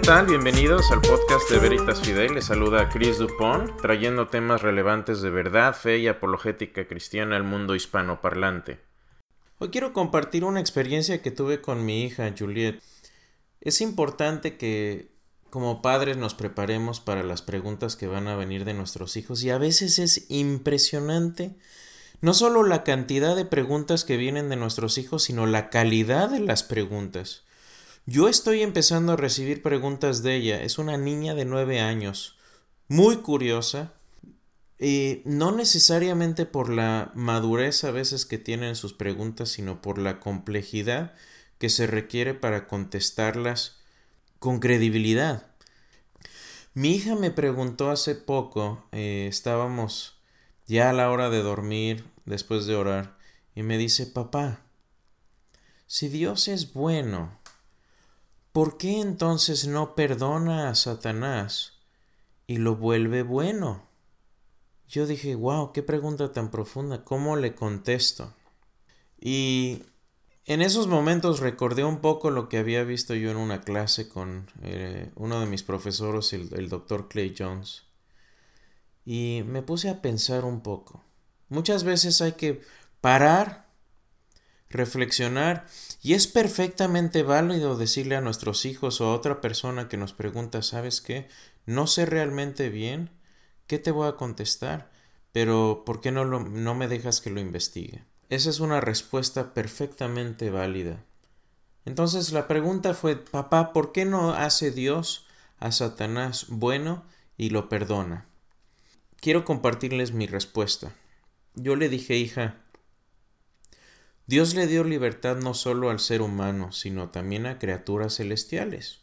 ¿qué tal? Bienvenidos al podcast de Veritas Fidel. Les saluda Chris Dupont, trayendo temas relevantes de verdad, fe y apologética cristiana al mundo hispanoparlante. Hoy quiero compartir una experiencia que tuve con mi hija Juliet. Es importante que como padres nos preparemos para las preguntas que van a venir de nuestros hijos y a veces es impresionante no solo la cantidad de preguntas que vienen de nuestros hijos, sino la calidad de las preguntas. Yo estoy empezando a recibir preguntas de ella. Es una niña de nueve años, muy curiosa, y no necesariamente por la madurez a veces que tienen sus preguntas, sino por la complejidad que se requiere para contestarlas con credibilidad. Mi hija me preguntó hace poco, eh, estábamos ya a la hora de dormir, después de orar, y me dice, papá, si Dios es bueno, ¿por qué entonces no perdona a Satanás y lo vuelve bueno? Yo dije, wow, qué pregunta tan profunda, ¿cómo le contesto? Y en esos momentos recordé un poco lo que había visto yo en una clase con eh, uno de mis profesores, el, el doctor Clay Jones y me puse a pensar un poco. Muchas veces hay que parar, reflexionar y es perfectamente válido decirle a nuestros hijos o a otra persona que nos pregunta, ¿sabes qué? No sé realmente bien, ¿qué te voy a contestar? Pero ¿por qué no, no me dejas que lo investigue? Esa es una respuesta perfectamente válida. Entonces la pregunta fue, papá, ¿por qué no hace Dios a Satanás bueno y lo perdona? quiero compartirles mi respuesta. Yo le dije, hija, Dios le dio libertad no solo al ser humano, sino también a criaturas celestiales,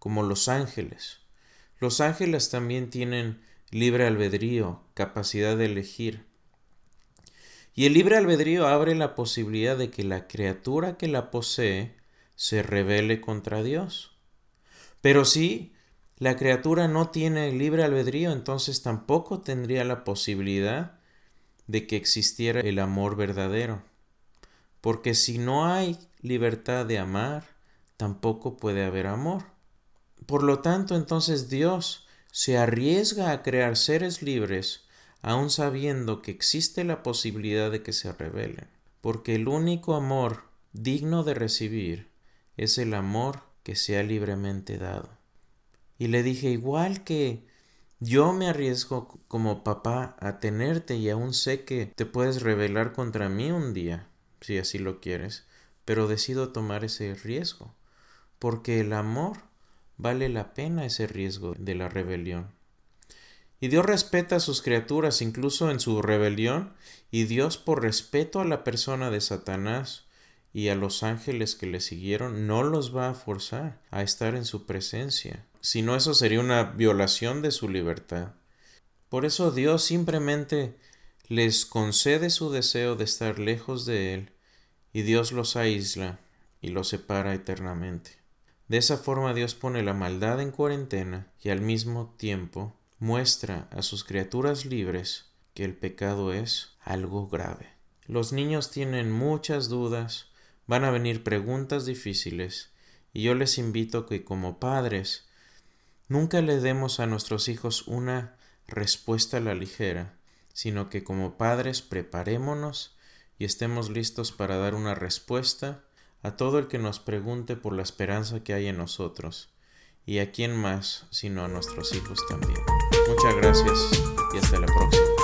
como los ángeles. Los ángeles también tienen libre albedrío, capacidad de elegir. Y el libre albedrío abre la posibilidad de que la criatura que la posee se rebele contra Dios. Pero sí, la criatura no tiene libre albedrío, entonces tampoco tendría la posibilidad de que existiera el amor verdadero. Porque si no hay libertad de amar, tampoco puede haber amor. Por lo tanto, entonces Dios se arriesga a crear seres libres, aun sabiendo que existe la posibilidad de que se rebelen. Porque el único amor digno de recibir es el amor que se ha libremente dado. Y le dije, igual que yo me arriesgo como papá a tenerte y aún sé que te puedes rebelar contra mí un día, si así lo quieres, pero decido tomar ese riesgo, porque el amor vale la pena ese riesgo de la rebelión. Y Dios respeta a sus criaturas incluso en su rebelión, y Dios por respeto a la persona de Satanás y a los ángeles que le siguieron, no los va a forzar a estar en su presencia si no eso sería una violación de su libertad. Por eso Dios simplemente les concede su deseo de estar lejos de Él y Dios los aísla y los separa eternamente. De esa forma Dios pone la maldad en cuarentena y al mismo tiempo muestra a sus criaturas libres que el pecado es algo grave. Los niños tienen muchas dudas, van a venir preguntas difíciles, y yo les invito que como padres Nunca le demos a nuestros hijos una respuesta a la ligera, sino que como padres preparémonos y estemos listos para dar una respuesta a todo el que nos pregunte por la esperanza que hay en nosotros, y a quién más sino a nuestros hijos también. Muchas gracias y hasta la próxima.